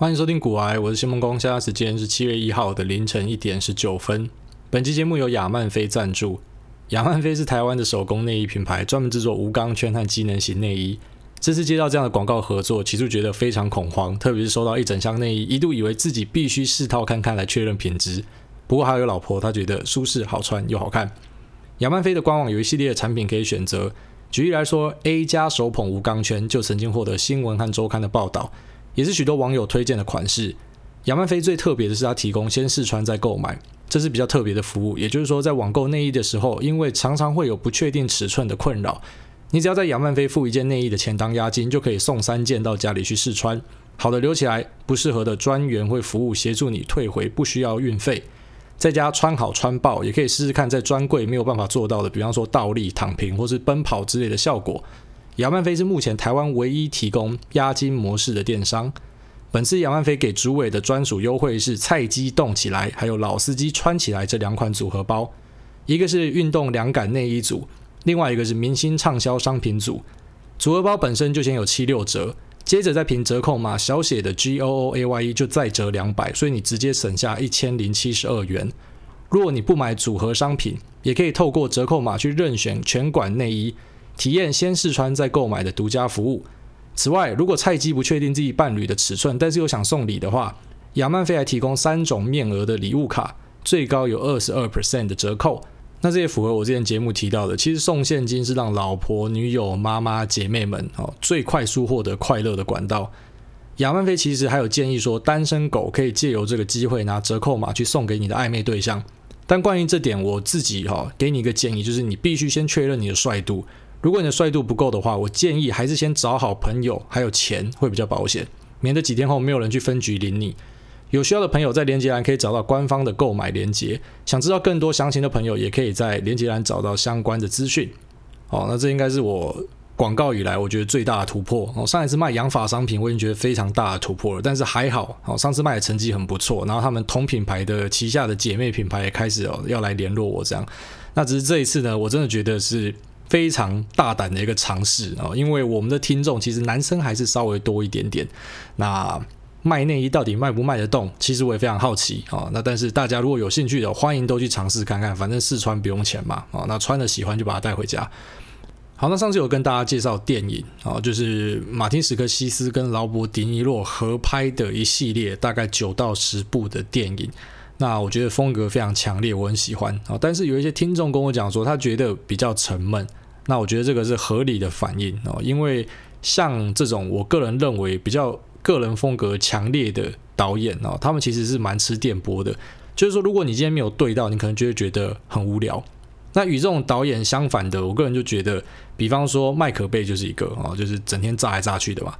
欢迎收听股癌，我是谢孟恭。现在时间是七月一号的凌晨一点十九分。本期节目由亚曼菲赞助。亚曼菲是台湾的手工内衣品牌，专门制作无钢圈和机能型内衣。这次接到这样的广告合作，起初觉得非常恐慌，特别是收到一整箱内衣，一度以为自己必须试套看看来确认品质。不过还有老婆，她觉得舒适、好穿又好看。亚曼菲的官网有一系列的产品可以选择。举例来说，A 加手捧无钢圈就曾经获得新闻和周刊的报道。也是许多网友推荐的款式。亚曼菲最特别的是，它提供先试穿再购买，这是比较特别的服务。也就是说，在网购内衣的时候，因为常常会有不确定尺寸的困扰，你只要在亚曼菲付一件内衣的钱当押金，就可以送三件到家里去试穿。好的留起来，不适合的专员会服务协助你退回，不需要运费。在家穿好穿爆，也可以试试看在专柜没有办法做到的，比方说倒立、躺平或是奔跑之类的效果。亚曼菲是目前台湾唯一提供押金模式的电商。本次亚曼菲给主委的专属优惠是菜鸡动起来，还有老司机穿起来这两款组合包，一个是运动凉感内衣组，另外一个是明星畅销商品组。组合包本身就先有七六折，接着再凭折扣码小写的 G O O A Y E 就再折两百，所以你直接省下一千零七十二元。如果你不买组合商品，也可以透过折扣码去任选全馆内衣。体验先试穿再购买的独家服务。此外，如果菜鸡不确定自己伴侣的尺寸，但是又想送礼的话，亚曼菲还提供三种面额的礼物卡，最高有二十二 percent 的折扣。那这也符合我之前节目提到的，其实送现金是让老婆、女友、妈妈、姐妹们哦最快速获得快乐的管道。亚曼菲其实还有建议说，单身狗可以借由这个机会拿折扣码去送给你的暧昧对象。但关于这点，我自己哈给你一个建议，就是你必须先确认你的帅度。如果你的帅度不够的话，我建议还是先找好朋友，还有钱会比较保险，免得几天后没有人去分局领你。有需要的朋友在连接栏可以找到官方的购买连接，想知道更多详情的朋友也可以在连接栏找到相关的资讯。哦，那这应该是我广告以来我觉得最大的突破。哦，上一次卖养发商品我已经觉得非常大的突破了，但是还好，哦，上次卖的成绩很不错，然后他们同品牌的旗下的姐妹品牌也开始哦要来联络我这样。那只是这一次呢，我真的觉得是。非常大胆的一个尝试啊，因为我们的听众其实男生还是稍微多一点点。那卖内衣到底卖不卖得动？其实我也非常好奇啊。那但是大家如果有兴趣的，欢迎都去尝试看看，反正试穿不用钱嘛。啊，那穿了喜欢就把它带回家。好，那上次有跟大家介绍电影啊，就是马丁·史克西斯跟劳勃·迪尼洛合拍的一系列，大概九到十部的电影。那我觉得风格非常强烈，我很喜欢啊。但是有一些听众跟我讲说，他觉得比较沉闷。那我觉得这个是合理的反应哦，因为像这种我个人认为比较个人风格强烈的导演哦，他们其实是蛮吃电波的。就是说，如果你今天没有对到，你可能就会觉得很无聊。那与这种导演相反的，我个人就觉得，比方说麦可贝就是一个哦，就是整天炸来炸去的嘛。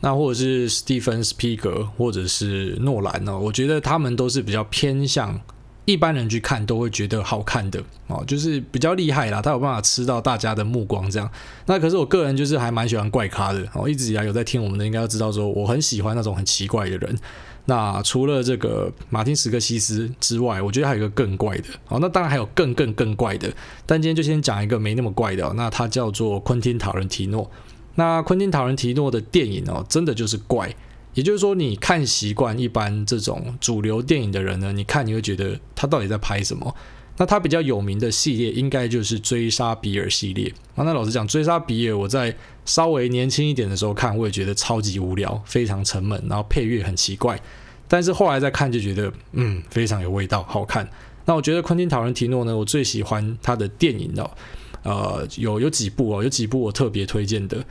那或者是史蒂芬斯皮格，或者是诺兰呢？我觉得他们都是比较偏向一般人去看都会觉得好看的哦，就是比较厉害啦，他有办法吃到大家的目光这样。那可是我个人就是还蛮喜欢怪咖的哦，一直以来有在听我们的应该要知道说我很喜欢那种很奇怪的人。那除了这个马丁·史克西斯之外，我觉得还有一个更怪的哦，那当然还有更更更怪的，但今天就先讲一个没那么怪的哦，那他叫做昆汀·塔伦提诺。那昆汀·塔伦提诺的电影哦，真的就是怪。也就是说，你看习惯一般这种主流电影的人呢，你看你会觉得他到底在拍什么？那他比较有名的系列应该就是《追杀比尔》系列。啊，那老实讲，《追杀比尔》我在稍微年轻一点的时候看，我也觉得超级无聊，非常沉闷，然后配乐很奇怪。但是后来再看就觉得，嗯，非常有味道，好看。那我觉得昆汀·塔伦提诺呢，我最喜欢他的电影哦。呃，有有几部哦，有几部我特别推荐的。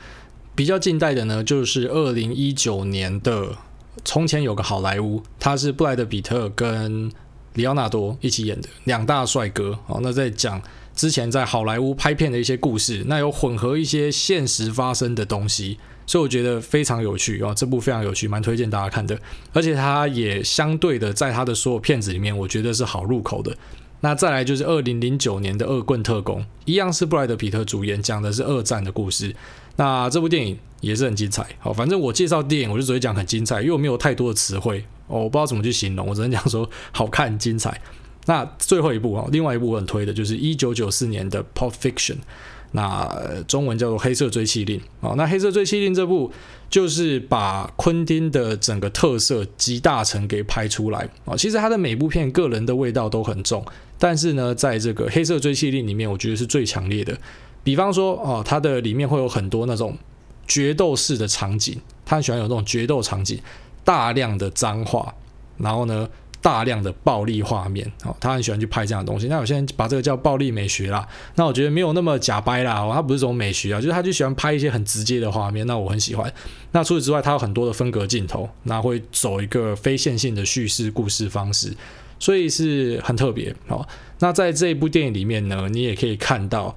比较近代的呢，就是二零一九年的《从前有个好莱坞》，他是布莱德彼特跟里奥纳多一起演的两大帅哥哦。那在讲之前在好莱坞拍片的一些故事，那有混合一些现实发生的东西，所以我觉得非常有趣哦。这部非常有趣，蛮推荐大家看的。而且他也相对的，在他的所有片子里面，我觉得是好入口的。那再来就是二零零九年的《恶棍特工》，一样是布莱德彼特主演，讲的是二战的故事。那这部电影也是很精彩。好，反正我介绍电影，我就只会讲很精彩，因为我没有太多的词汇，哦，我不知道怎么去形容，我只能讲说好看、精彩。那最后一部啊，另外一部我很推的就是一九九四年的《Pulp Fiction》。那中文叫做《黑色追缉令》啊。那《黑色追缉令》这部就是把昆汀的整个特色集大成给拍出来啊。其实他的每部片个人的味道都很重，但是呢，在这个《黑色追缉令》里面，我觉得是最强烈的。比方说哦，它的里面会有很多那种决斗式的场景，他很喜欢有那种决斗场景，大量的脏话，然后呢，大量的暴力画面，哦，他很喜欢去拍这样的东西。那有些人把这个叫暴力美学啦，那我觉得没有那么假掰啦，哦，他不是这种美学啊，就是他就喜欢拍一些很直接的画面，那我很喜欢。那除此之外，他有很多的分隔镜头，那会走一个非线性的叙事故事方式，所以是很特别哦。那在这一部电影里面呢，你也可以看到。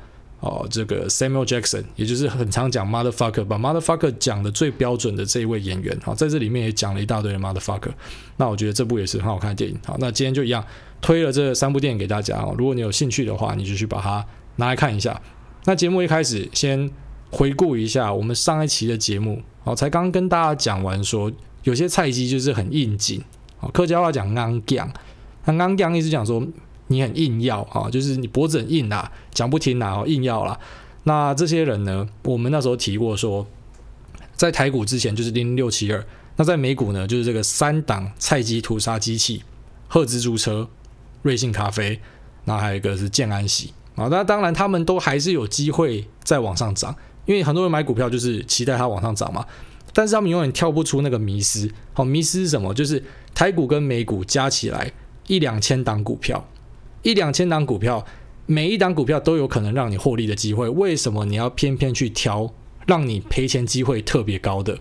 哦，这个 Samuel Jackson，也就是很常讲 motherfucker，把 motherfucker 讲的最标准的这一位演员，好，在这里面也讲了一大堆的 motherfucker。那我觉得这部也是很好看的电影。好，那今天就一样推了这三部电影给大家哦。如果你有兴趣的话，你就去把它拿来看一下。那节目一开始先回顾一下我们上一期的节目，好，才刚跟大家讲完说有些菜鸡就是很应景，哦，客家话讲刚讲，那刚讲意思讲说。你很硬要啊，就是你脖子很硬啊，讲不听啊，硬要啦。那这些人呢，我们那时候提过说，在台股之前就是零六七二，那在美股呢就是这个三档菜鸡屠杀机器，赫兹租车、瑞幸咖啡，那还有一个是建安喜啊。那当然他们都还是有机会再往上涨，因为很多人买股票就是期待它往上涨嘛。但是他们永远跳不出那个迷思。好，迷思是什么？就是台股跟美股加起来一两千档股票。一两千档股票，每一档股票都有可能让你获利的机会，为什么你要偏偏去挑让你赔钱机会特别高的？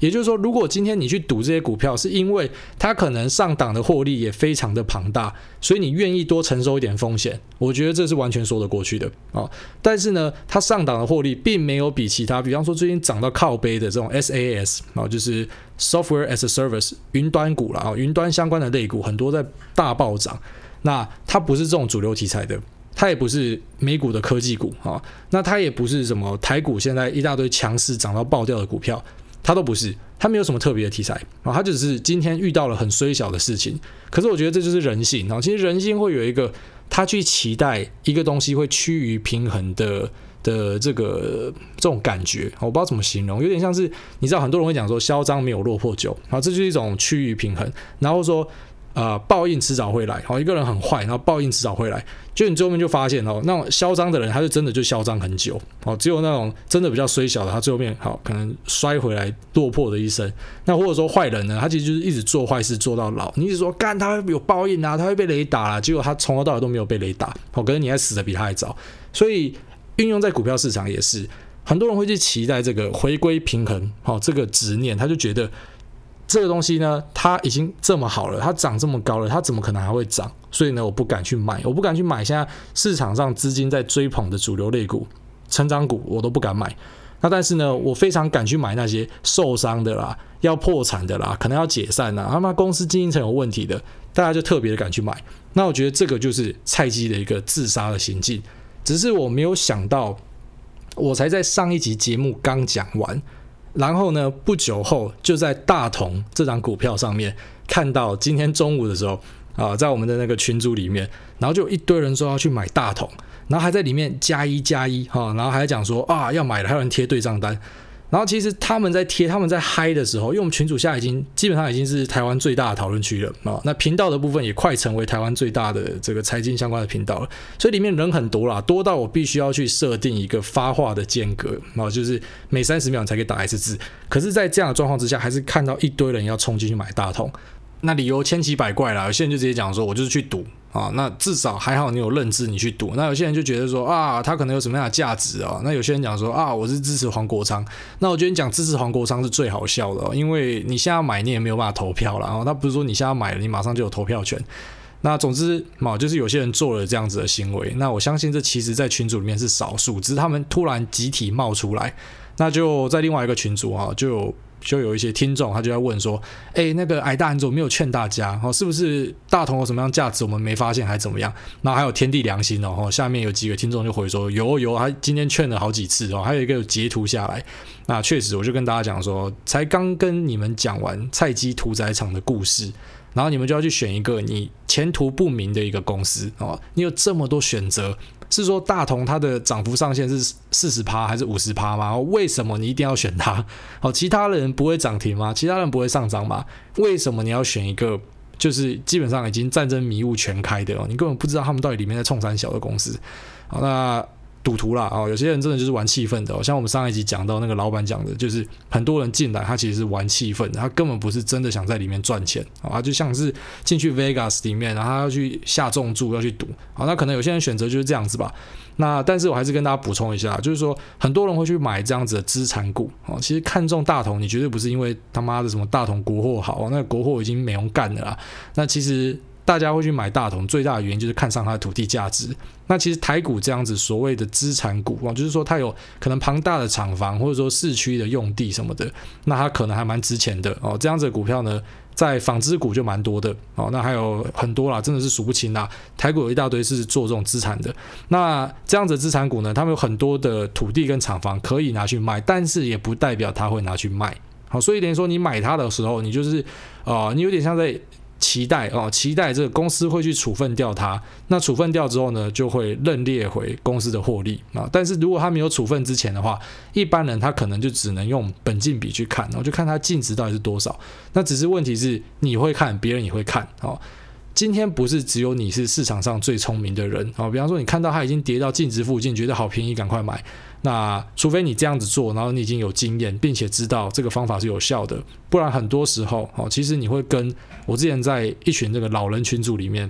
也就是说，如果今天你去赌这些股票，是因为它可能上档的获利也非常的庞大，所以你愿意多承受一点风险，我觉得这是完全说得过去的啊。但是呢，它上档的获利并没有比其他，比方说最近涨到靠背的这种 SaaS 啊，就是 Software as a Service 云端股了啊，云端相关的类股很多在大暴涨。那它不是这种主流题材的，它也不是美股的科技股啊，那它也不是什么台股现在一大堆强势涨到爆掉的股票，他都不是，他没有什么特别的题材啊，他只是今天遇到了很衰小的事情。可是我觉得这就是人性啊，其实人性会有一个他去期待一个东西会趋于平衡的的这个这种感觉，我不知道怎么形容，有点像是你知道很多人会讲说嚣张没有落魄久啊，这就是一种趋于平衡，然后说。啊、呃，报应迟早会来。好，一个人很坏，然后报应迟早会来。就你最后面就发现哦，那种嚣张的人，他就真的就嚣张很久。哦，只有那种真的比较衰小的，他最后面好可能摔回来落魄的一生。那或者说坏人呢，他其实就是一直做坏事做到老。你一直说干他会有报应啊，他会被雷打啊，结果他从头到尾都没有被雷打。好，可是你还死的比他还早。所以运用在股票市场也是，很多人会去期待这个回归平衡。好，这个执念，他就觉得。这个东西呢，它已经这么好了，它涨这么高了，它怎么可能还会涨？所以呢，我不敢去买，我不敢去买。现在市场上资金在追捧的主流类股、成长股，我都不敢买。那但是呢，我非常敢去买那些受伤的啦、要破产的啦、可能要解散啦、他妈公司经营层有问题的，大家就特别的敢去买。那我觉得这个就是菜鸡的一个自杀的行径。只是我没有想到，我才在上一集节目刚讲完。然后呢，不久后就在大同这张股票上面看到，今天中午的时候啊，在我们的那个群组里面，然后就一堆人说要去买大同，然后还在里面加一加一哈，然后还讲说啊要买了，还有人贴对账单。然后其实他们在贴，他们在嗨的时候，因为我们群组下已经基本上已经是台湾最大的讨论区了啊。那频道的部分也快成为台湾最大的这个财经相关的频道了，所以里面人很多啦，多到我必须要去设定一个发话的间隔啊，就是每三十秒才可以打一次字。可是，在这样的状况之下，还是看到一堆人要冲进去买大同。那理由千奇百怪啦，有些人就直接讲说，我就是去赌啊。那至少还好你有认知，你去赌。那有些人就觉得说啊，他可能有什么样的价值啊？那有些人讲说啊，我是支持黄国昌。那我觉得你讲支持黄国昌是最好笑的，因为你现在买你也没有办法投票了。然后他不是说你现在买了，你马上就有投票权。那总之嘛，就是有些人做了这样子的行为。那我相信这其实在群组里面是少数，只是他们突然集体冒出来。那就在另外一个群组啊，就。就有一些听众，他就在问说：“哎，那个矮大你怎么没有劝大家？哦，是不是大同有什么样价值我们没发现，还怎么样？那还有天地良心哦。下面有几个听众就回说：有有，他今天劝了好几次哦，还有一个有截图下来。那确实，我就跟大家讲说，才刚跟你们讲完菜鸡屠宰场的故事，然后你们就要去选一个你前途不明的一个公司哦。你有这么多选择。”是说大同它的涨幅上限是四十趴还是五十趴吗？为什么你一定要选它？好，其他人不会涨停吗？其他人不会上涨吗？为什么你要选一个就是基本上已经战争迷雾全开的哦？你根本不知道他们到底里面在冲山小的公司。好，那。赌徒啦，哦，有些人真的就是玩气氛的，像我们上一集讲到那个老板讲的，就是很多人进来，他其实是玩气氛的，他根本不是真的想在里面赚钱啊，就像是进去 Vegas 里面，然后他要去下重注，要去赌，好，那可能有些人选择就是这样子吧。那但是我还是跟大家补充一下，就是说很多人会去买这样子的资产股，哦，其实看中大同，你绝对不是因为他妈的什么大同国货好，那国货已经没人干的啦，那其实。大家会去买大同，最大的原因就是看上它的土地价值。那其实台股这样子所谓的资产股啊，就是说它有可能庞大的厂房，或者说市区的用地什么的，那它可能还蛮值钱的哦。这样子的股票呢，在纺织股就蛮多的哦。那还有很多啦，真的是数不清啦。台股有一大堆是做这种资产的。那这样子资产股呢，他们有很多的土地跟厂房可以拿去卖，但是也不代表他会拿去卖。好，所以等于说你买它的时候，你就是啊、呃，你有点像在。期待哦，期待这个公司会去处分掉它。那处分掉之后呢，就会认列回公司的获利啊。但是如果他没有处分之前的话，一般人他可能就只能用本净比去看，然后就看它净值到底是多少。那只是问题是，你会看，别人也会看哦。今天不是只有你是市场上最聪明的人哦。比方说，你看到它已经跌到净值附近，觉得好便宜，赶快买。那除非你这样子做，然后你已经有经验，并且知道这个方法是有效的，不然很多时候哦，其实你会跟我之前在一群这个老人群组里面。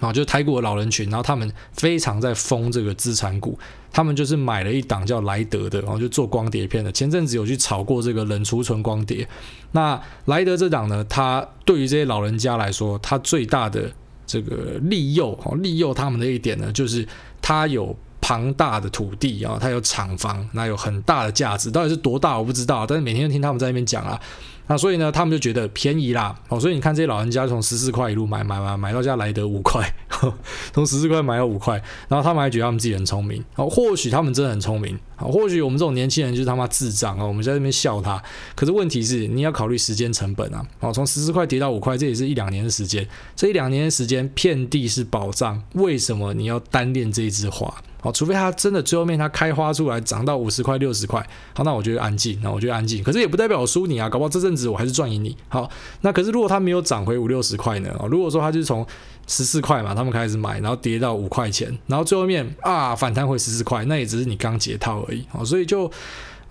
啊，就是台股的老人群，然后他们非常在疯这个资产股，他们就是买了一档叫莱德的，然后就做光碟片的。前阵子有去炒过这个冷储存光碟。那莱德这档呢，它对于这些老人家来说，它最大的这个利诱，哦，利诱他们的一点呢，就是它有庞大的土地啊，它有厂房，那有很大的价值，到底是多大我不知道，但是每天听他们在那边讲啊。那所以呢，他们就觉得便宜啦，哦，所以你看这些老人家从十四块一路买买买买到家来得五块，从十四块买到五块，然后他们还觉得他们自己很聪明，哦，或许他们真的很聪明，哦，或许我们这种年轻人就是他妈智障啊，我们在这边笑他，可是问题是你要考虑时间成本啊，哦，从十四块跌到五块，这也是一两年的时间，这一两年的时间遍地是宝藏，为什么你要单恋这一枝花？好，除非它真的最后面它开花出来涨到五十块六十块，好，那我觉得安静，那我觉得安静。可是也不代表我输你啊，搞不好这阵子我还是赚赢你。好，那可是如果它没有涨回五六十块呢？哦，如果说它就是从十四块嘛，他们开始买，然后跌到五块钱，然后最后面啊反弹回十四块，那也只是你刚解套而已。哦，所以就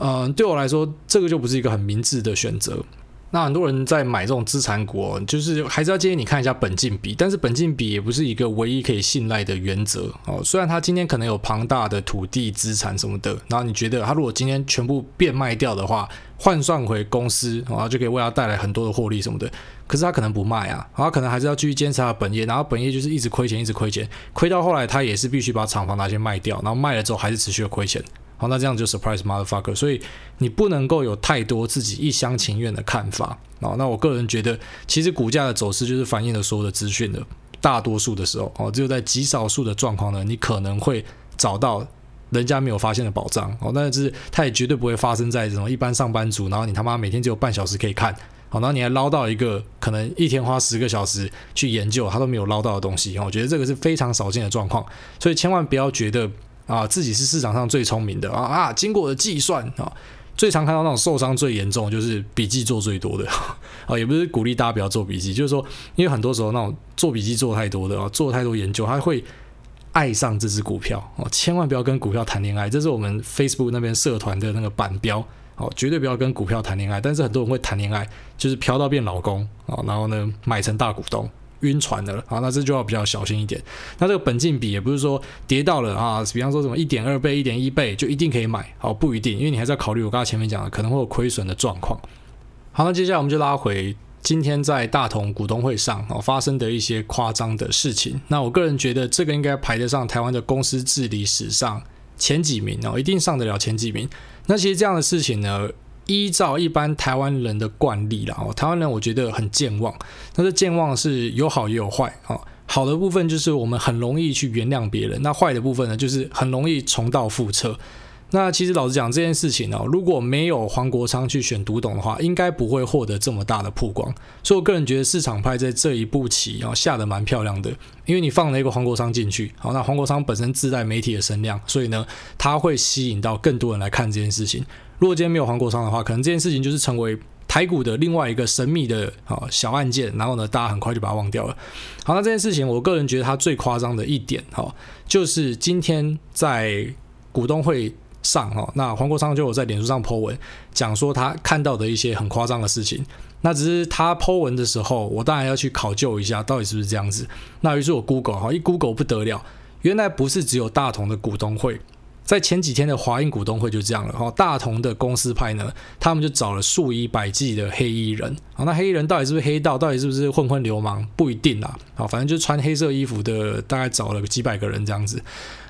嗯、对我来说，这个就不是一个很明智的选择。那很多人在买这种资产股，就是还是要建议你看一下本净比，但是本净比也不是一个唯一可以信赖的原则哦。虽然他今天可能有庞大的土地资产什么的，然后你觉得他如果今天全部变卖掉的话，换算回公司然后，就可以为他带来很多的获利什么的，可是他可能不卖啊，他可能还是要继续坚持他的本业，然后本业就是一直亏钱，一直亏钱，亏到后来他也是必须把厂房拿去卖掉，然后卖了之后还是持续的亏钱。好，那这样就 surprise motherfucker，所以你不能够有太多自己一厢情愿的看法。哦，那我个人觉得，其实股价的走势就是反映了所有的资讯的。大多数的时候，哦，只有在极少数的状况呢，你可能会找到人家没有发现的宝藏。哦，但是它也绝对不会发生在这种一般上班族，然后你他妈每天只有半小时可以看，好，然后你还捞到一个可能一天花十个小时去研究他都没有捞到的东西。我觉得这个是非常少见的状况，所以千万不要觉得。啊，自己是市场上最聪明的啊啊！经过我的计算啊，最常看到那种受伤最严重，就是笔记做最多的啊，也不是鼓励大家不要做笔记，就是说，因为很多时候那种做笔记做太多的啊，做太多研究，他会爱上这只股票哦，千万不要跟股票谈恋爱，这是我们 Facebook 那边社团的那个版标哦，绝对不要跟股票谈恋爱。但是很多人会谈恋爱，就是飘到变老公啊，然后呢买成大股东。晕船的了啊，那这就要比较小心一点。那这个本净比也不是说跌到了啊，比方说什么一点二倍、一点一倍就一定可以买，好，不一定，因为你还是要考虑我刚才前面讲的可能会有亏损的状况。好，那接下来我们就拉回今天在大同股东会上啊发生的一些夸张的事情。那我个人觉得这个应该排得上台湾的公司治理史上前几名哦，一定上得了前几名。那其实这样的事情呢，依照一般台湾人的惯例啦，哦，台湾人我觉得很健忘，但是健忘是有好也有坏啊。好的部分就是我们很容易去原谅别人，那坏的部分呢，就是很容易重蹈覆辙。那其实老实讲，这件事情哦，如果没有黄国昌去选独董的话，应该不会获得这么大的曝光。所以我个人觉得市场派在这一步棋啊下得蛮漂亮的，因为你放了一个黄国昌进去，好，那黄国昌本身自带媒体的声量，所以呢，他会吸引到更多人来看这件事情。如果今天没有黄国昌的话，可能这件事情就是成为台股的另外一个神秘的啊小案件，然后呢，大家很快就把它忘掉了。好，那这件事情，我个人觉得它最夸张的一点哈，就是今天在股东会。上哈，那黄国昌就有在脸书上 po 文，讲说他看到的一些很夸张的事情。那只是他 po 文的时候，我当然要去考究一下，到底是不是这样子。那于是我 Google 哈，一 Google 不得了，原来不是只有大同的股东会，在前几天的华映股东会就这样了哈。大同的公司派呢，他们就找了数以百计的黑衣人。好，那黑衣人到底是不是黑道，到底是不是混混流氓，不一定啦。好，反正就穿黑色衣服的，大概找了几百个人这样子。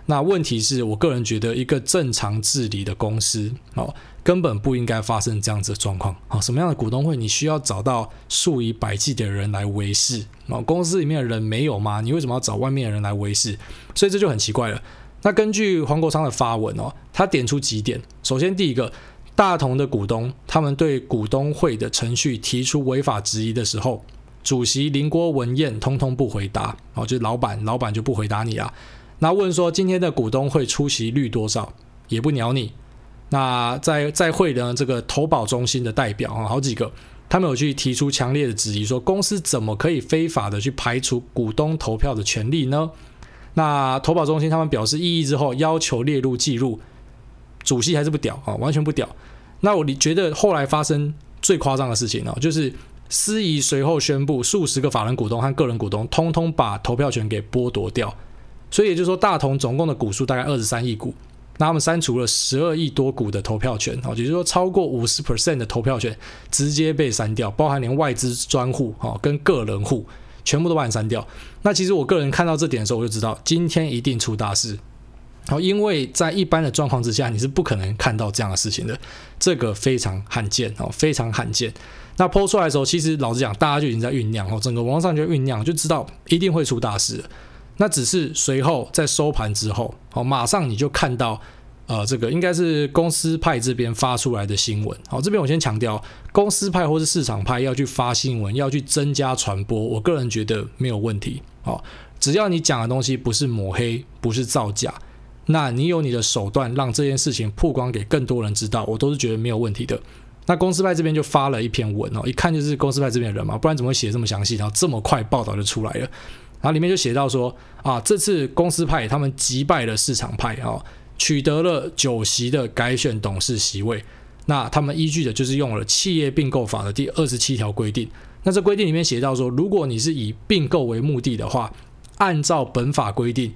那问题是我个人觉得，一个正常治理的公司，哦，根本不应该发生这样子的状况。好，什么样的股东会，你需要找到数以百计的人来维系？哦，公司里面的人没有吗？你为什么要找外面的人来维系？所以这就很奇怪了。那根据黄国昌的发文哦，他点出几点。首先，第一个，大同的股东他们对股东会的程序提出违法质疑的时候，主席林郭文彦通通不回答。哦，就是老板，老板就不回答你啊。那问说今天的股东会出席率多少，也不鸟你。那在在会的这个投保中心的代表啊，好几个，他们有去提出强烈的质疑，说公司怎么可以非法的去排除股东投票的权利呢？那投保中心他们表示异议之后，要求列入记录，主席还是不屌啊，完全不屌。那我你觉得后来发生最夸张的事情呢，就是司仪随后宣布，数十个法人股东和个人股东通通把投票权给剥夺掉。所以也就是说，大同总共的股数大概二十三亿股，那他们删除了十二亿多股的投票权，哦，也就是说超过五十 percent 的投票权直接被删掉，包含连外资专户哦跟个人户全部都把你删掉。那其实我个人看到这点的时候，我就知道今天一定出大事，好，因为在一般的状况之下，你是不可能看到这样的事情的，这个非常罕见哦，非常罕见。那抛出来的时候，其实老实讲，大家就已经在酝酿哦，整个网上就酝酿，就知道一定会出大事。那只是随后在收盘之后，好，马上你就看到，呃，这个应该是公司派这边发出来的新闻。好，这边我先强调，公司派或是市场派要去发新闻，要去增加传播，我个人觉得没有问题。好，只要你讲的东西不是抹黑，不是造假，那你有你的手段让这件事情曝光给更多人知道，我都是觉得没有问题的。那公司派这边就发了一篇文哦，一看就是公司派这边的人嘛，不然怎么会写这么详细，然后这么快报道就出来了。然后里面就写到说啊，这次公司派他们击败了市场派啊，取得了九席的改选董事席位。那他们依据的就是用了企业并购法的第二十七条规定。那这规定里面写到说，如果你是以并购为目的的话，按照本法规定，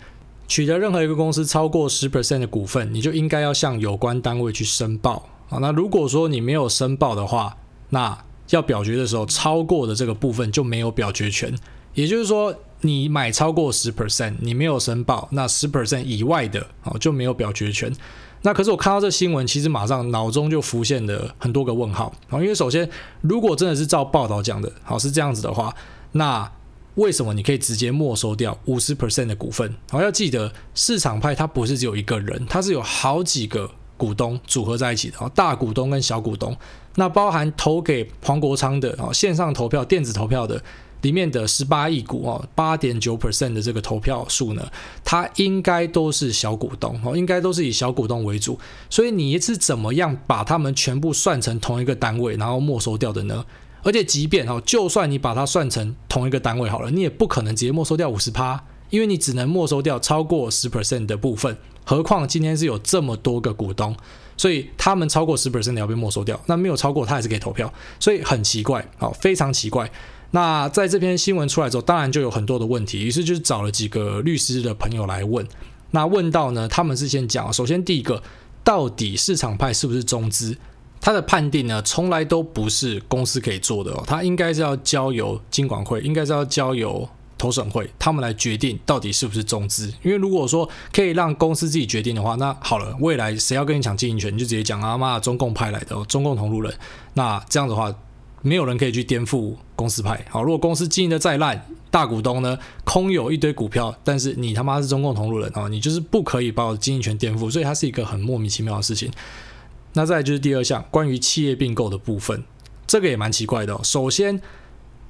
取得任何一个公司超过十 percent 的股份，你就应该要向有关单位去申报啊。那如果说你没有申报的话，那要表决的时候，超过的这个部分就没有表决权。也就是说，你买超过十 percent，你没有申报，那十 percent 以外的哦就没有表决权。那可是我看到这新闻，其实马上脑中就浮现了很多个问号啊。因为首先，如果真的是照报道讲的，好是这样子的话，那为什么你可以直接没收掉五十 percent 的股份？好，要记得市场派它不是只有一个人，它是有好几个股东组合在一起的，大股东跟小股东，那包含投给黄国昌的啊线上投票、电子投票的。里面的十八亿股哦，八点九 percent 的这个投票数呢，它应该都是小股东哦，应该都是以小股东为主。所以你是怎么样把他们全部算成同一个单位，然后没收掉的呢？而且即便哦，就算你把它算成同一个单位好了，你也不可能直接没收掉五十趴，因为你只能没收掉超过十 percent 的部分。何况今天是有这么多个股东，所以他们超过十 percent 的要被没收掉，那没有超过他还是可以投票，所以很奇怪哦，非常奇怪。那在这篇新闻出来之后，当然就有很多的问题，于是就是找了几个律师的朋友来问。那问到呢，他们是先讲，首先第一个，到底市场派是不是中资？他的判定呢，从来都不是公司可以做的哦，他应该是要交由金管会，应该是要交由投审会，他们来决定到底是不是中资。因为如果说可以让公司自己决定的话，那好了，未来谁要跟你抢经营权，你就直接讲啊妈，中共派来的哦，中共同路人。那这样的话。没有人可以去颠覆公司派。好，如果公司经营的再烂，大股东呢空有一堆股票，但是你他妈是中共同路人啊，你就是不可以把我的经营权颠覆，所以它是一个很莫名其妙的事情。那再就是第二项，关于企业并购的部分，这个也蛮奇怪的。首先，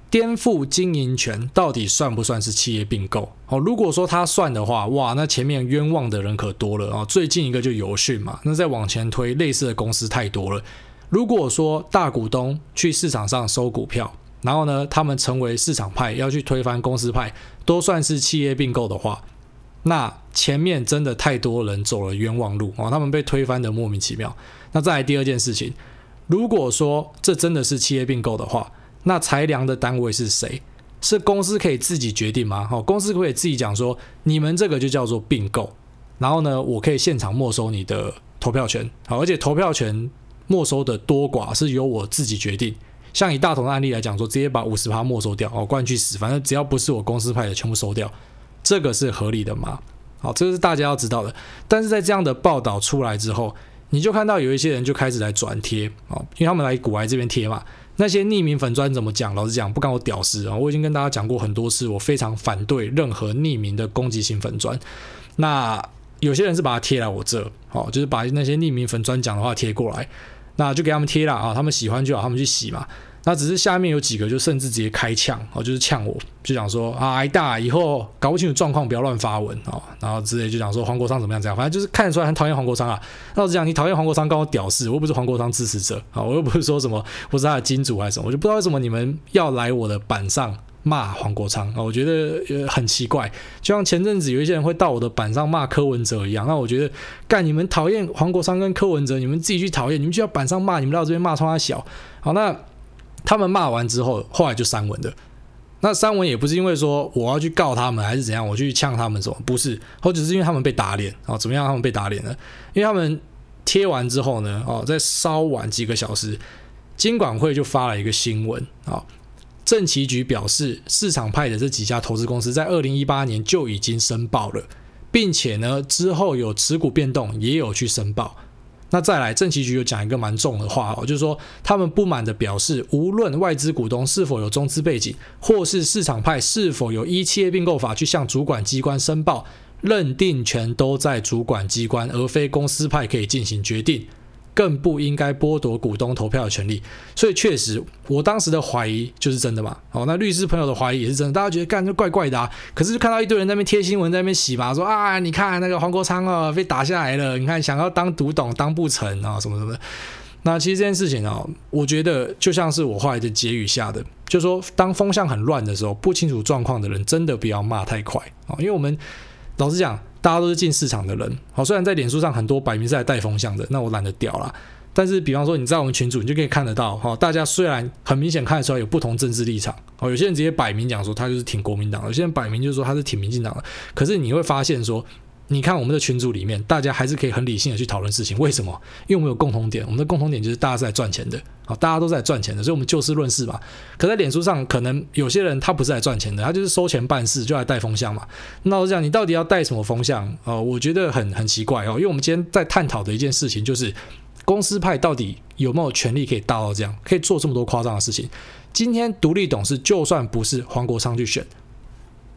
颠覆经营权到底算不算是企业并购？哦，如果说他算的话，哇，那前面冤枉的人可多了啊。最近一个就游讯嘛，那再往前推，类似的公司太多了。如果说大股东去市场上收股票，然后呢，他们成为市场派要去推翻公司派，都算是企业并购的话，那前面真的太多人走了冤枉路哦，他们被推翻的莫名其妙。那再来第二件事情，如果说这真的是企业并购的话，那裁量的单位是谁？是公司可以自己决定吗？哦，公司可以自己讲说，你们这个就叫做并购，然后呢，我可以现场没收你的投票权，好，而且投票权没收的多寡是由我自己决定。像以大同的案例来讲，说直接把五十趴没收掉，哦，关去死，反正只要不是我公司派的，全部收掉，这个是合理的吗？好，这个是大家要知道的。但是在这样的报道出来之后，你就看到有一些人就开始来转贴，哦，因为他们来股癌这边贴嘛，那些匿名粉砖怎么讲？老实讲，不干我屌事啊！我已经跟大家讲过很多次，我非常反对任何匿名的攻击性粉砖。那有些人是把它贴来我这，哦，就是把那些匿名粉砖讲的话贴过来。那就给他们贴了啊，他们喜欢就好，他们去洗嘛。那只是下面有几个就甚至直接开呛哦，就是呛我，就讲说啊，挨大以后搞不清楚状况不要乱发文哦，然后之类就讲说黄国昌怎么样这样，反正就是看得出来很讨厌黄国昌啊。那我讲你讨厌黄国昌，跟我屌事，我又不是黄国昌支持者啊，我又不是说什么我是他的金主还是什么，我就不知道为什么你们要来我的板上。骂黄国昌啊，我觉得很奇怪，就像前阵子有一些人会到我的板上骂柯文哲一样。那我觉得，干你们讨厌黄国昌跟柯文哲，你们自己去讨厌，你们就要板上骂，你们到这边骂冲他小。好，那他们骂完之后，后来就删文的。那删文也不是因为说我要去告他们还是怎样，我去呛他们什么，不是，或者是因为他们被打脸啊？怎么样？他们被打脸了？因为他们贴完之后呢，哦，再稍晚几个小时，金管会就发了一个新闻啊。政企局表示，市场派的这几家投资公司在二零一八年就已经申报了，并且呢之后有持股变动也有去申报。那再来，政企局有讲一个蛮重的话哦，就是说他们不满的表示，无论外资股东是否有中资背景，或是市场派是否有依企业并购法去向主管机关申报，认定权都在主管机关，而非公司派可以进行决定。更不应该剥夺股东投票的权利，所以确实，我当时的怀疑就是真的嘛。哦，那律师朋友的怀疑也是真的，大家觉得干就怪怪的啊。可是就看到一堆人在那边贴新闻，在那边洗嘛，说啊，你看那个黄国昌啊被打下来了，你看想要当独董当不成啊，什么什么。那其实这件事情啊，我觉得就像是我后来的结语下的，就是说当风向很乱的时候，不清楚状况的人真的不要骂太快啊，因为我们老实讲。大家都是进市场的人，好，虽然在脸书上很多摆明是来带风向的，那我懒得屌了。但是，比方说你在我们群组，你就可以看得到，哈，大家虽然很明显看得出来有不同政治立场，哦，有些人直接摆明讲说他就是挺国民党，有些人摆明就是说他是挺民进党的。可是你会发现说。你看我们的群组里面，大家还是可以很理性的去讨论事情。为什么？因为我们有共同点，我们的共同点就是大家是来赚钱的，好，大家都在赚钱的，所以我们就事论事嘛。可在脸书上，可能有些人他不是来赚钱的，他就是收钱办事，就来带风向嘛。那我讲，你到底要带什么风向？哦，我觉得很很奇怪哦，因为我们今天在探讨的一件事情就是，公司派到底有没有权利可以大到这样，可以做这么多夸张的事情？今天独立董事就算不是黄国昌去选，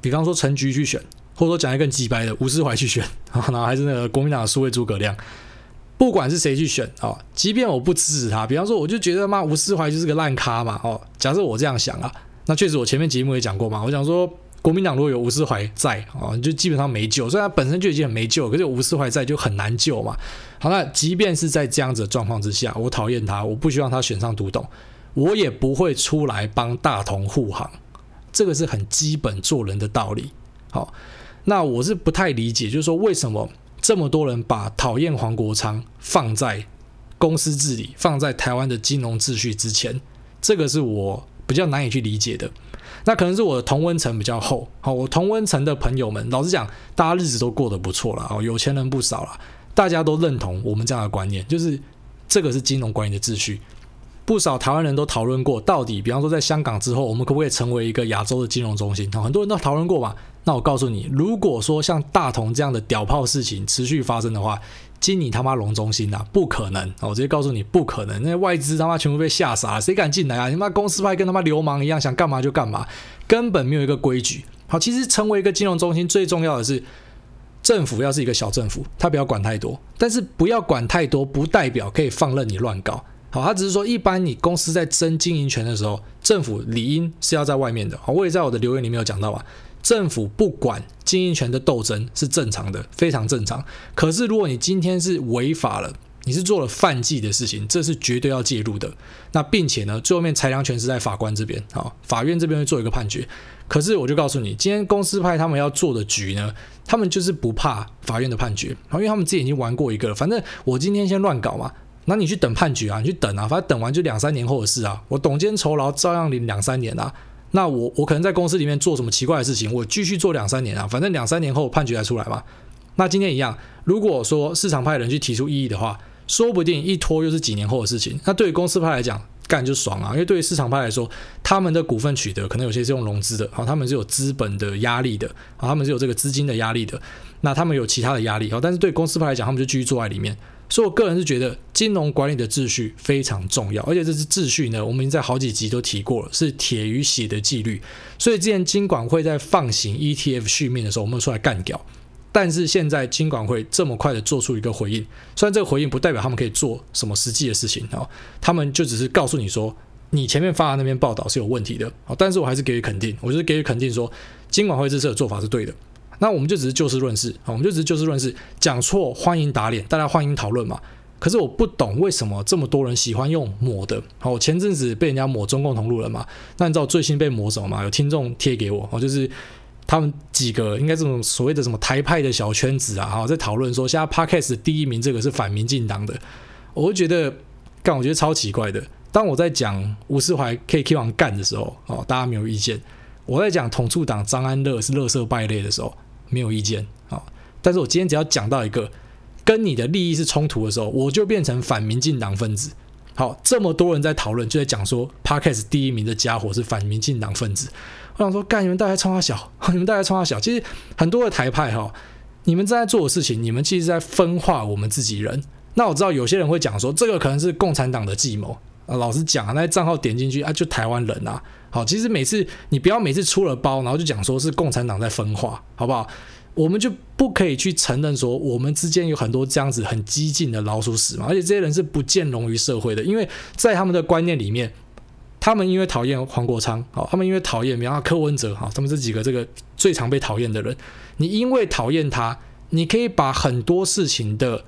比方说陈菊去选。或者说讲一个更直白的，吴思怀去选，然后还是那个国民党的数位诸葛亮，不管是谁去选啊，即便我不支持他，比方说我就觉得嘛，吴思怀就是个烂咖嘛，哦，假设我这样想啊，那确实我前面节目也讲过嘛，我讲说国民党如果有吴思怀在啊，就基本上没救，虽然他本身就已经很没救，可是有吴思怀在就很难救嘛。好，那即便是在这样子的状况之下，我讨厌他，我不希望他选上独董，我也不会出来帮大同护航，这个是很基本做人的道理，好。那我是不太理解，就是说为什么这么多人把讨厌黄国昌放在公司治理、放在台湾的金融秩序之前，这个是我比较难以去理解的。那可能是我的同温层比较厚，好，我同温层的朋友们，老实讲，大家日子都过得不错了，哦，有钱人不少了，大家都认同我们这样的观念，就是这个是金融管理的秩序。不少台湾人都讨论过，到底比方说在香港之后，我们可不可以成为一个亚洲的金融中心？很多人都讨论过嘛。那我告诉你，如果说像大同这样的屌炮事情持续发生的话，金你他妈龙中心呐、啊，不可能！我直接告诉你，不可能。那些外资他妈全部被吓傻了，谁敢进来啊？你妈公司派跟他妈流氓一样，想干嘛就干嘛，根本没有一个规矩。好，其实成为一个金融中心最重要的是，政府要是一个小政府，他不要管太多，但是不要管太多，不代表可以放任你乱搞。好，他只是说，一般你公司在争经营权的时候，政府理应是要在外面的。好，我也在我的留言里面有讲到啊，政府不管经营权的斗争是正常的，非常正常。可是如果你今天是违法了，你是做了犯纪的事情，这是绝对要介入的。那并且呢，最后面裁量权是在法官这边，好，法院这边会做一个判决。可是我就告诉你，今天公司派他们要做的局呢，他们就是不怕法院的判决，因为他们自己已经玩过一个了。反正我今天先乱搞嘛。那你去等判决啊，你去等啊，反正等完就两三年后的事啊。我董监酬劳照样领两三年啊。那我我可能在公司里面做什么奇怪的事情，我继续做两三年啊。反正两三年后判决才出来嘛。那今天一样，如果说市场派人去提出异议的话，说不定一拖又是几年后的事情。那对于公司派来讲，干就爽啊，因为对于市场派来说，他们的股份取得可能有些是用融资的，好，他们是有资本的压力的，好，他们是有这个资金的压力的。那他们有其他的压力，好，但是对公司派来讲，他们就继续坐在里面。所以，我个人是觉得金融管理的秩序非常重要，而且这支秩序呢，我们已经在好几集都提过了，是铁与血的纪律。所以，之前金管会在放行 ETF 续命的时候，我们出来干掉。但是现在金管会这么快的做出一个回应，虽然这个回应不代表他们可以做什么实际的事情啊，他们就只是告诉你说，你前面发的那篇报道是有问题的啊，但是我还是给予肯定，我就是给予肯定说，金管会这次的做法是对的。那我们就只是就事论事啊，我们就只是就事论事，讲错欢迎打脸，大家欢迎讨论嘛。可是我不懂为什么这么多人喜欢用抹的。好，我前阵子被人家抹中共同路人嘛，那你知道最新被抹什么吗？有听众贴给我，哦，就是他们几个应该这种所谓的什么台派的小圈子啊，哈，在讨论说现在 Podcast 第一名这个是反民进党的，我会觉得干，我觉得超奇怪的。当我在讲吴世怀可以 keep on 干的时候，哦，大家没有意见；我在讲统促党张安乐是垃圾败类的时候。没有意见啊，但是我今天只要讲到一个跟你的利益是冲突的时候，我就变成反民进党分子。好，这么多人在讨论，就在讲说 Podcast 第一名的家伙是反民进党分子。我想说，干你们大家冲他小，你们大家冲他小。其实很多的台派哈，你们正在做的事情，你们其实在分化我们自己人。那我知道有些人会讲说，这个可能是共产党的计谋啊。老实讲啊，那些账号点进去啊，就台湾人啊。好，其实每次你不要每次出了包，然后就讲说是共产党在分化，好不好？我们就不可以去承认说我们之间有很多这样子很激进的老鼠屎嘛？而且这些人是不见容于社会的，因为在他们的观念里面，他们因为讨厌黄国昌，好，他们因为讨厌，比方柯文哲，好，他们这几个这个最常被讨厌的人，你因为讨厌他，你可以把很多事情的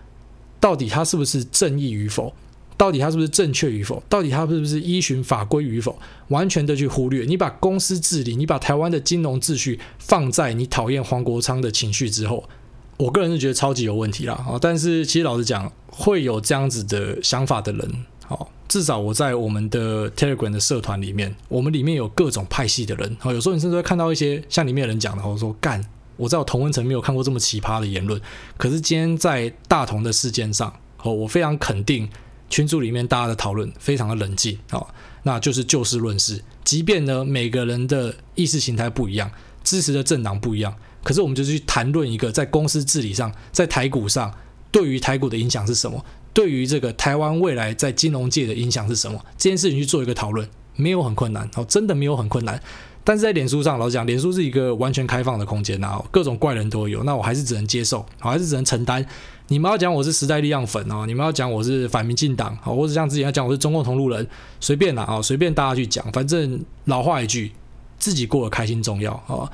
到底他是不是正义与否？到底他是不是正确与否？到底他是不是依循法规与否？完全的去忽略。你把公司治理，你把台湾的金融秩序放在你讨厌黄国昌的情绪之后，我个人是觉得超级有问题啦。啊，但是其实老实讲，会有这样子的想法的人，好，至少我在我们的 Telegram 的社团里面，我们里面有各种派系的人。好，有时候你甚至会看到一些像里面的人讲的，我说干，我在我同温层没有看过这么奇葩的言论。可是今天在大同的事件上，哦，我非常肯定。群组里面大家的讨论非常的冷静啊，那就是就事论事。即便呢每个人的意识形态不一样，支持的政党不一样，可是我们就去谈论一个在公司治理上，在台股上对于台股的影响是什么？对于这个台湾未来在金融界的影响是什么？这件事情去做一个讨论，没有很困难哦，真的没有很困难。但是在脸书上，老讲，脸书是一个完全开放的空间啊，各种怪人都有，那我还是只能接受，我还是只能承担。你们要讲我是时代力量粉哦，你们要讲我是反民进党，好，或者像之前要讲我是中共同路人，随便啦啊，随便大家去讲，反正老话一句，自己过得开心重要啊，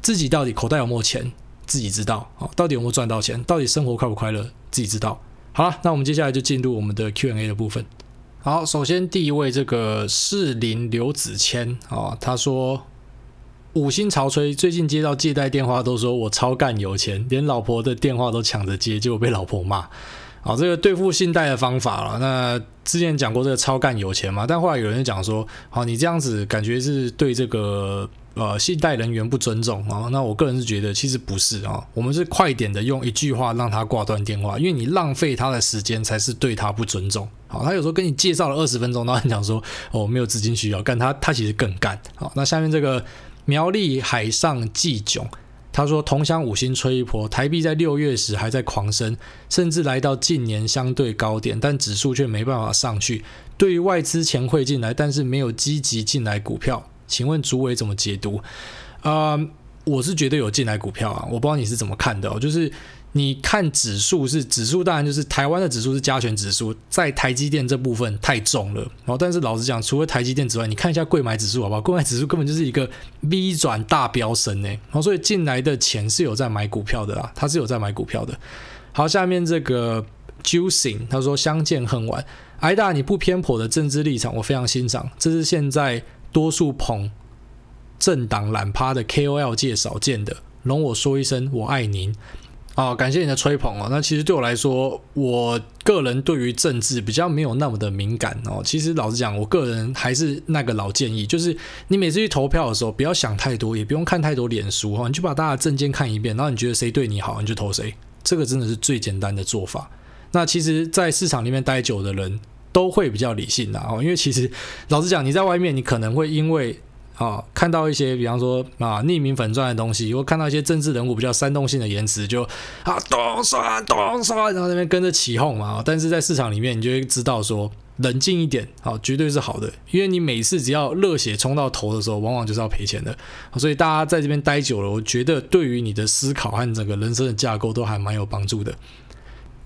自己到底口袋有没有钱，自己知道啊，到底有没有赚到钱，到底生活快不快乐，自己知道。好了，那我们接下来就进入我们的 Q&A 的部分。好，首先第一位这个士林刘子谦啊，他说。五星潮吹，最近接到借贷电话都说我超干有钱，连老婆的电话都抢着接，结果被老婆骂。好，这个对付信贷的方法了。那之前讲过这个超干有钱嘛，但后来有人讲说，好，你这样子感觉是对这个呃信贷人员不尊重啊。那我个人是觉得其实不是啊，我们是快点的用一句话让他挂断电话，因为你浪费他的时间才是对他不尊重。好，他有时候跟你介绍了二十分钟，然后你讲说哦没有资金需要，干他他其实更干。好，那下面这个。苗栗海上祭囧，他说同乡五星吹一波，台币在六月时还在狂升，甚至来到近年相对高点，但指数却没办法上去。对于外资钱汇进来，但是没有积极进来股票，请问主委怎么解读？啊、我是绝对有进来股票啊，我不知道你是怎么看的哦，就是。你看指数是指数，当然就是台湾的指数是加权指数，在台积电这部分太重了。然后，但是老实讲，除了台积电之外，你看一下柜买指数好不好？柜买指数根本就是一个 V 转大飙升呢。然后，所以进来的钱是有在买股票的啦，他是有在买股票的。好，下面这个 Juicing 他说相见恨晚，挨大你不偏颇的政治立场我非常欣赏，这是现在多数捧政党懒趴的 KOL 界少见的。容我说一声，我爱您。啊、感谢你的吹捧哦。那其实对我来说，我个人对于政治比较没有那么的敏感哦。其实老实讲，我个人还是那个老建议，就是你每次去投票的时候，不要想太多，也不用看太多脸书哈，你就把大家的政见看一遍，然后你觉得谁对你好，你就投谁。这个真的是最简单的做法。那其实，在市场里面待久的人都会比较理性的哦，因为其实老实讲，你在外面，你可能会因为啊、看到一些，比方说啊，匿名粉钻的东西，或看到一些政治人物比较煽动性的言辞，就啊，冻酸冻酸，然后那边跟着起哄嘛。但是在市场里面，你就会知道说，冷静一点，好、绝对是好的。因为你每次只要热血冲到头的时候，往往就是要赔钱的。所以大家在这边待久了，我觉得对于你的思考和整个人生的架构都还蛮有帮助的。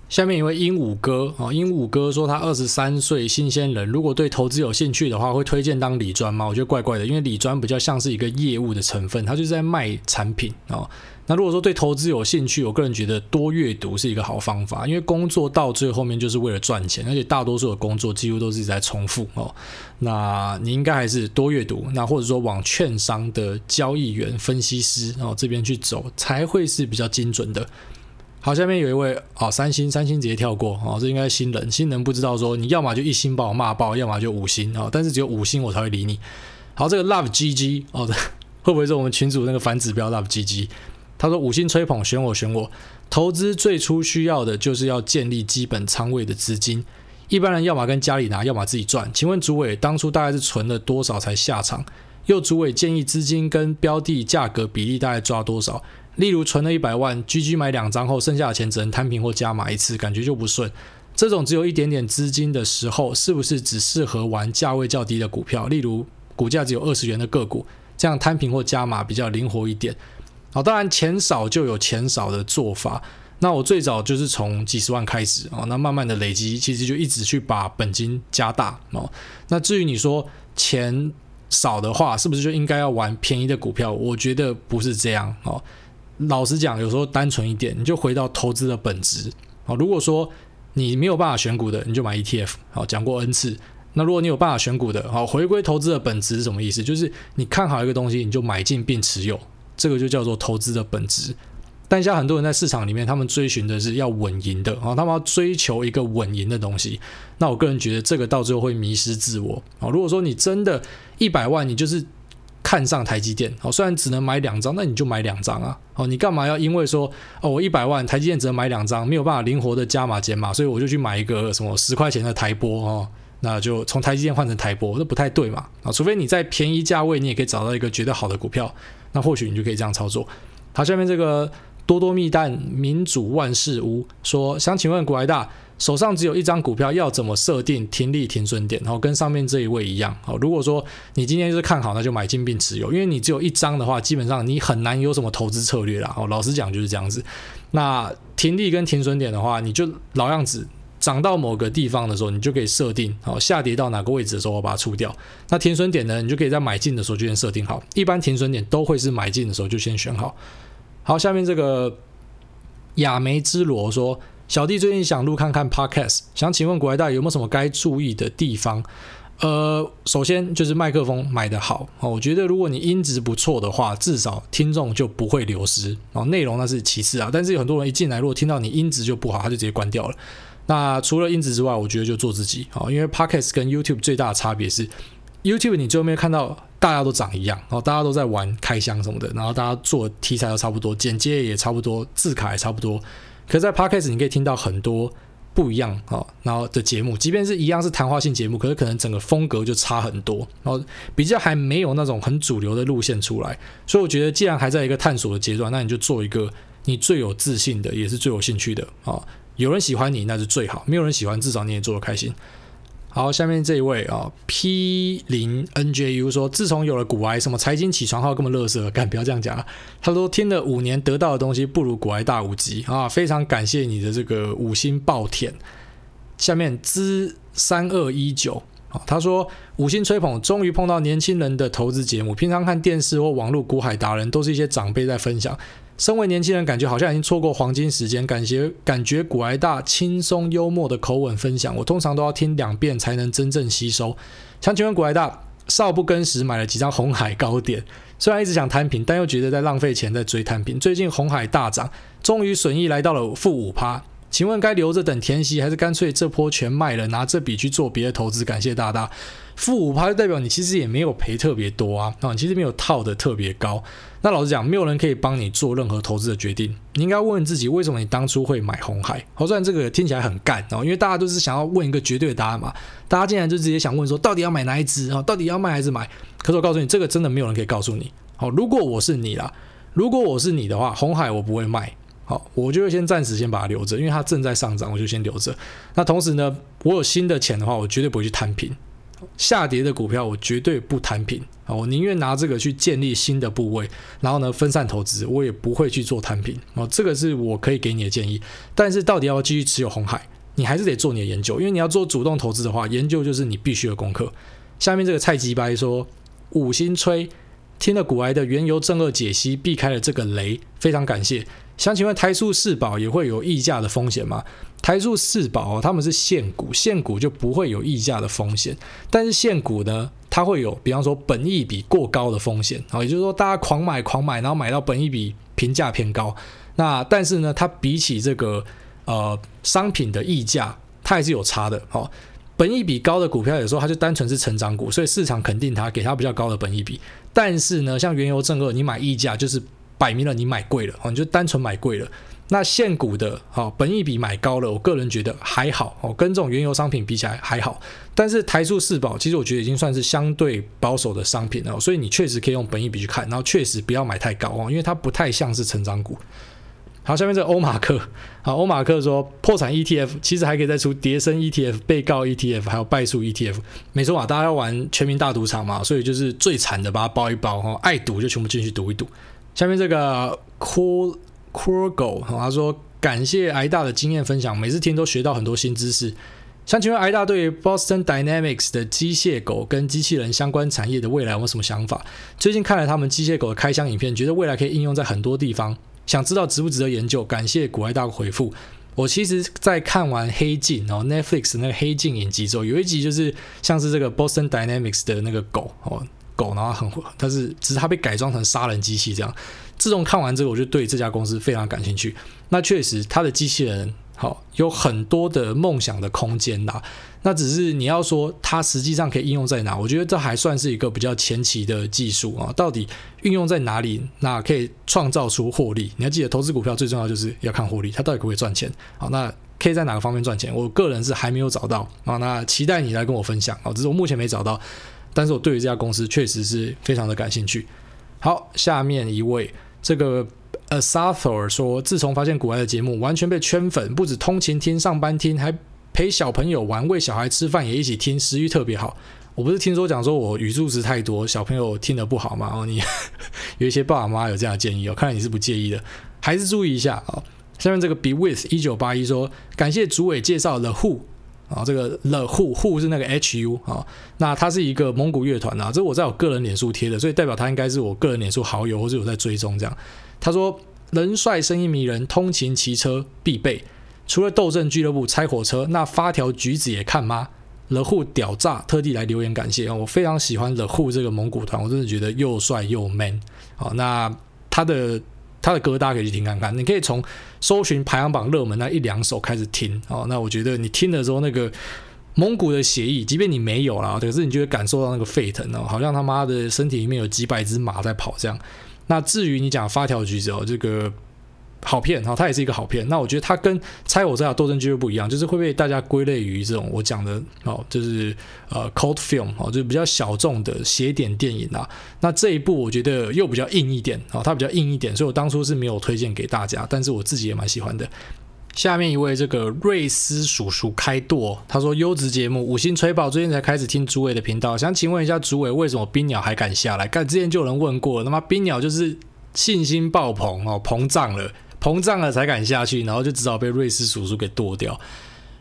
下面一位鹦鹉哥啊，鹦鹉哥说他二十三岁新鲜人，如果对投资有兴趣的话，会推荐当理专吗？我觉得怪怪的，因为理专比较像是一个业务的成分，他就是在卖产品啊。那如果说对投资有兴趣，我个人觉得多阅读是一个好方法，因为工作到最后面就是为了赚钱，而且大多数的工作几乎都是在重复哦。那你应该还是多阅读，那或者说往券商的交易员、分析师哦这边去走，才会是比较精准的。好，下面有一位啊、三星，三星直接跳过啊、哦，这应该是新人，新人不知道说，你要么就一星把我骂爆，要么就五星啊、哦，但是只有五星我才会理你。好，这个 Love GG 哦，会不会是我们群主那个反指标 Love GG？他说五星吹捧，选我选我。投资最初需要的就是要建立基本仓位的资金，一般人要么跟家里拿，要么自己赚。请问主委当初大概是存了多少才下场？又主委建议资金跟标的价格比例大概抓多少？例如存了一百万，GG 买两张后，剩下的钱只能摊平或加码一次，感觉就不顺。这种只有一点点资金的时候，是不是只适合玩价位较低的股票？例如股价只有二十元的个股，这样摊平或加码比较灵活一点。好，当然钱少就有钱少的做法。那我最早就是从几十万开始哦，那慢慢的累积，其实就一直去把本金加大哦。那至于你说钱少的话，是不是就应该要玩便宜的股票？我觉得不是这样哦。老实讲，有时候单纯一点，你就回到投资的本质。好，如果说你没有办法选股的，你就买 ETF。好，讲过 N 次。那如果你有办法选股的，好，回归投资的本质是什么意思？就是你看好一个东西，你就买进并持有，这个就叫做投资的本质。但现在很多人在市场里面，他们追寻的是要稳赢的，好，他们要追求一个稳赢的东西。那我个人觉得，这个到最后会迷失自我。好，如果说你真的一百万，你就是。看上台积电，哦，虽然只能买两张，那你就买两张啊，哦，你干嘛要因为说，哦，我一百万台积电只能买两张，没有办法灵活的加码减码，所以我就去买一个什么十块钱的台玻哦，那就从台积电换成台玻，这不太对嘛，啊，除非你在便宜价位，你也可以找到一个觉得好的股票，那或许你就可以这样操作。好，下面这个多多密蛋民主万事屋说，想请问股癌大。手上只有一张股票，要怎么设定停利停损点？然后跟上面这一位一样。好，如果说你今天就是看好，那就买进并持有。因为你只有一张的话，基本上你很难有什么投资策略啦。哦，老实讲就是这样子。那停利跟停损点的话，你就老样子，涨到某个地方的时候，你就可以设定。好，下跌到哪个位置的时候，我把它出掉。那停损点呢，你就可以在买进的时候就先设定好。一般停损点都会是买进的时候就先选好。好，下面这个亚梅之罗说。小弟最近想录看看 Podcast，想请问股癌大有没有什么该注意的地方？呃，首先就是麦克风买得好哦，我觉得如果你音质不错的话，至少听众就不会流失哦。内容那是其次啊，但是有很多人一进来，如果听到你音质就不好，他就直接关掉了。那除了音质之外，我觉得就做自己哦，因为 Podcast 跟 YouTube 最大的差别是，YouTube 你最后面看到大家都长一样，然后大家都在玩开箱什么的，然后大家做题材都差不多，剪接也差不多，字卡也差不多。可是在 Podcast 你可以听到很多不一样啊，然后的节目，即便是一样是谈话性节目，可是可能整个风格就差很多，然后比较还没有那种很主流的路线出来，所以我觉得既然还在一个探索的阶段，那你就做一个你最有自信的，也是最有兴趣的啊。有人喜欢你那是最好，没有人喜欢至少你也做得开心。好，下面这一位啊，P 零 NJU 说，自从有了股癌，什么财经起床号根本乐色，干不要这样讲。他说听了五年，得到的东西不如股癌大五级啊，非常感谢你的这个五星爆舔。下面资三二一九啊，他说五星吹捧，终于碰到年轻人的投资节目。平常看电视或网络股海达人，都是一些长辈在分享。身为年轻人，感觉好像已经错过黄金时间。感谢感觉古埃大轻松幽默的口吻分享，我通常都要听两遍才能真正吸收。想请问古埃大，少不更时买了几张红海高点，虽然一直想摊平，但又觉得在浪费钱在追摊平。最近红海大涨，终于损益来到了负五趴。请问该留着等填息，还是干脆这波全卖了，拿这笔去做别的投资？感谢大大。负五趴就代表你其实也没有赔特别多啊，啊，其实没有套的特别高。那老实讲，没有人可以帮你做任何投资的决定。你应该问问自己，为什么你当初会买红海？好，虽然这个听起来很干哦，因为大家都是想要问一个绝对的答案嘛。大家竟然就直接想问说，到底要买哪一支啊？到底要卖还是买？可是我告诉你，这个真的没有人可以告诉你。好，如果我是你啦，如果我是你的话，红海我不会卖。好，我就会先暂时先把它留着，因为它正在上涨，我就先留着。那同时呢，我有新的钱的话，我绝对不会去摊平。下跌的股票我绝对不摊平啊，我宁愿拿这个去建立新的部位，然后呢，分散投资，我也不会去做摊平哦。这个是我可以给你的建议。但是到底要继续持有红海，你还是得做你的研究，因为你要做主动投资的话，研究就是你必须的功课。下面这个菜鸡白说五星吹，听了股癌的原油正二解析，避开了这个雷，非常感谢。想请问台塑四宝也会有溢价的风险吗？台塑四宝哦，他们是现股，现股就不会有溢价的风险。但是现股呢，它会有，比方说本益比过高的风险啊，也就是说大家狂买狂买，然后买到本益比评价偏高。那但是呢，它比起这个呃商品的溢价，它还是有差的哦。本益比高的股票，有时候它就单纯是成长股，所以市场肯定它，给它比较高的本益比。但是呢，像原油正二，你买溢价就是。摆明了你买贵了哦，你就单纯买贵了。那现股的哦，本益比买高了，我个人觉得还好哦，跟这种原油商品比起来还好。但是台塑四宝其实我觉得已经算是相对保守的商品了，所以你确实可以用本益比去看，然后确实不要买太高哦，因为它不太像是成长股。好，下面这个欧马克，好，欧马克说破产 ETF 其实还可以再出叠升 ETF、被告 ETF，还有败诉 ETF。没错嘛，大家要玩全民大赌场嘛，所以就是最惨的把它包一包哈，爱赌就全部进去赌一赌。下面这个 Cool Cool Go，他说感谢癌大的经验分享，每次听都学到很多新知识。想请问癌大对 Boston Dynamics 的机械狗跟机器人相关产业的未来有什么想法？最近看了他们机械狗的开箱影片，觉得未来可以应用在很多地方，想知道值不值得研究。感谢股癌大的回复。我其实，在看完黑镜哦，Netflix 那个黑镜影集之后，有一集就是像是这个 Boston Dynamics 的那个狗哦。狗，然后很，但是只是它被改装成杀人机器这样。自从看完这个，我就对这家公司非常感兴趣。那确实，它的机器人好有很多的梦想的空间呐。那只是你要说它实际上可以应用在哪，我觉得这还算是一个比较前期的技术啊。到底运用在哪里，那可以创造出获利？你要记得，投资股票最重要就是要看获利，它到底可不可以赚钱？好，那可以在哪个方面赚钱？我个人是还没有找到啊。那期待你来跟我分享啊。只是我目前没找到。但是我对于这家公司确实是非常的感兴趣。好，下面一位这个 Asathor 说，自从发现古埃的节目，完全被圈粉，不止通勤听、上班听，还陪小朋友玩、喂小孩吃饭也一起听，食欲特别好。我不是听说讲说我语助词太多，小朋友听得不好吗？哦，你有一些爸爸妈妈有这样的建议哦，看来你是不介意的，还是注意一下啊。下面这个 Be With 一九八一说，感谢主委介绍的 Who。啊，这个 The Who Who 是那个 H U 啊，那他是一个蒙古乐团啊，这我在我个人脸书贴的，所以代表他应该是我个人脸书好友或者有在追踪这样。他说人帅声音迷人，通勤骑车必备。除了斗阵俱乐部拆火车，那发条橘子也看吗？The Who 屌炸，特地来留言感谢啊，我非常喜欢 The Who 这个蒙古团，我真的觉得又帅又 man。好，那他的。他的歌大家可以去听看看，你可以从搜寻排行榜热门那一两首开始听哦。那我觉得你听的时候，那个蒙古的协议，即便你没有啦，可是你就会感受到那个沸腾哦，好像他妈的身体里面有几百只马在跑这样。那至于你讲发条橘子哦，这个。好片哈，它也是一个好片。那我觉得它跟《猜我在哪斗争俱乐部》不一样，就是会被大家归类于这种我讲的哦，就是呃 cult film 哦，就是比较小众的邪点电影啊。那这一部我觉得又比较硬一点哦，它比较硬一点，所以我当初是没有推荐给大家，但是我自己也蛮喜欢的。下面一位这个瑞斯叔叔开舵，他说优质节目五星吹爆，最近才开始听主委的频道，想请问一下主委，为什么冰鸟还敢下来？干之前就有人问过了，他妈冰鸟就是信心爆棚哦，膨胀了，膨胀了才敢下去，然后就只好被瑞斯叔叔给剁掉。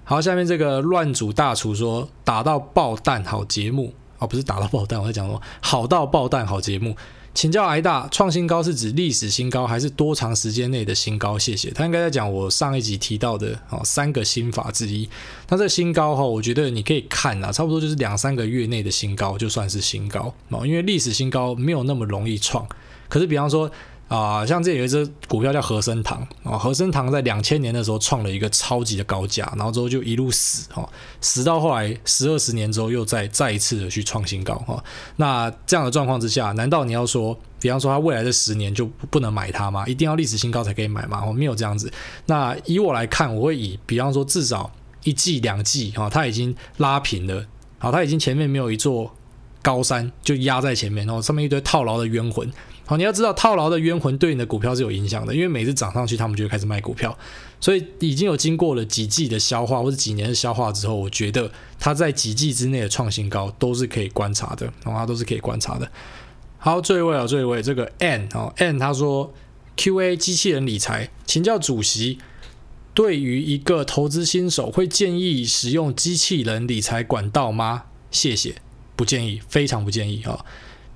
好，下面这个乱煮大厨说打到爆弹好节目哦，不是打到爆弹，我在讲说好到爆弹好节目。请教挨大，创新高是指历史新高还是多长时间内的新高？谢谢。他应该在讲我上一集提到的哦三个心法之一。那这新高哈，我觉得你可以看啊，差不多就是两三个月内的新高就算是新高哦，因为历史新高没有那么容易创。可是比方说。啊、像这有一只股票叫和生堂啊，和生堂在两千年的时候创了一个超级的高价，然后之后就一路死哈，死到后来十二十年之后又再再一次的去创新高哈。那这样的状况之下，难道你要说，比方说它未来的十年就不能买它吗？一定要历史新高才可以买吗？我没有这样子。那以我来看，我会以比方说至少一季两季哈，它已经拉平了，好，它已经前面没有一座高山就压在前面，然后上面一堆套牢的冤魂。好，你要知道套牢的冤魂对你的股票是有影响的，因为每次涨上去，他们就会开始卖股票，所以已经有经过了几季的消化或者几年的消化之后，我觉得它在几季之内的创新高都是可以观察的，然后它都是可以观察的。好，最后一位啊，最后一位这个 N 哦 N 他说 QA 机器人理财，请教主席，对于一个投资新手会建议使用机器人理财管道吗？谢谢，不建议，非常不建议啊。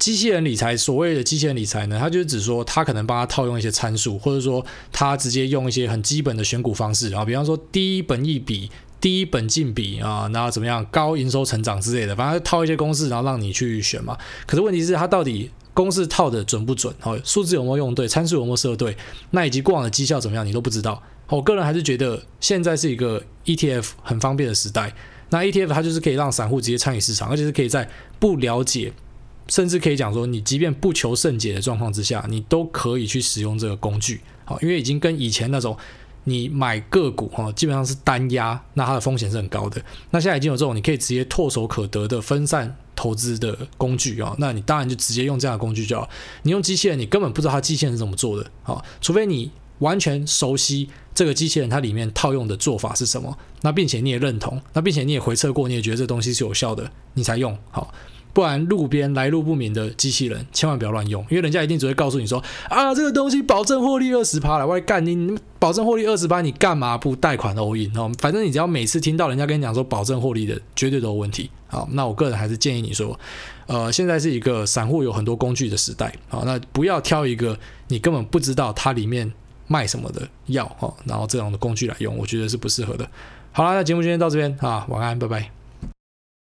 机器人理财，所谓的机器人理财呢，它就是指说，它可能帮他套用一些参数，或者说他直接用一些很基本的选股方式啊，比方说低本益比、低本净比啊，然后怎么样高营收成长之类的，反正套一些公式，然后让你去选嘛。可是问题是，它到底公式套的准不准？哦，数字有没有用对？参数有没有设对？那以及过往的绩效怎么样，你都不知道。我个人还是觉得现在是一个 ETF 很方便的时代。那 ETF 它就是可以让散户直接参与市场，而且是可以在不了解。甚至可以讲说，你即便不求甚解的状况之下，你都可以去使用这个工具，好，因为已经跟以前那种你买个股哈，基本上是单押，那它的风险是很高的。那现在已经有这种你可以直接唾手可得的分散投资的工具啊，那你当然就直接用这样的工具就好。你用机器人，你根本不知道它机器人是怎么做的啊，除非你完全熟悉这个机器人它里面套用的做法是什么，那并且你也认同，那并且你也回测过，你也觉得这东西是有效的，你才用好。不然路边来路不明的机器人，千万不要乱用，因为人家一定只会告诉你说啊，这个东西保证获利二十趴了，我干你，保证获利二十趴，你干嘛不贷款 all in 哦？反正你只要每次听到人家跟你讲说保证获利的，绝对都有问题。好，那我个人还是建议你说，呃，现在是一个散户有很多工具的时代，好，那不要挑一个你根本不知道它里面卖什么的药，哦，然后这样的工具来用，我觉得是不适合的。好了，那节目今天到这边啊，晚安，拜拜。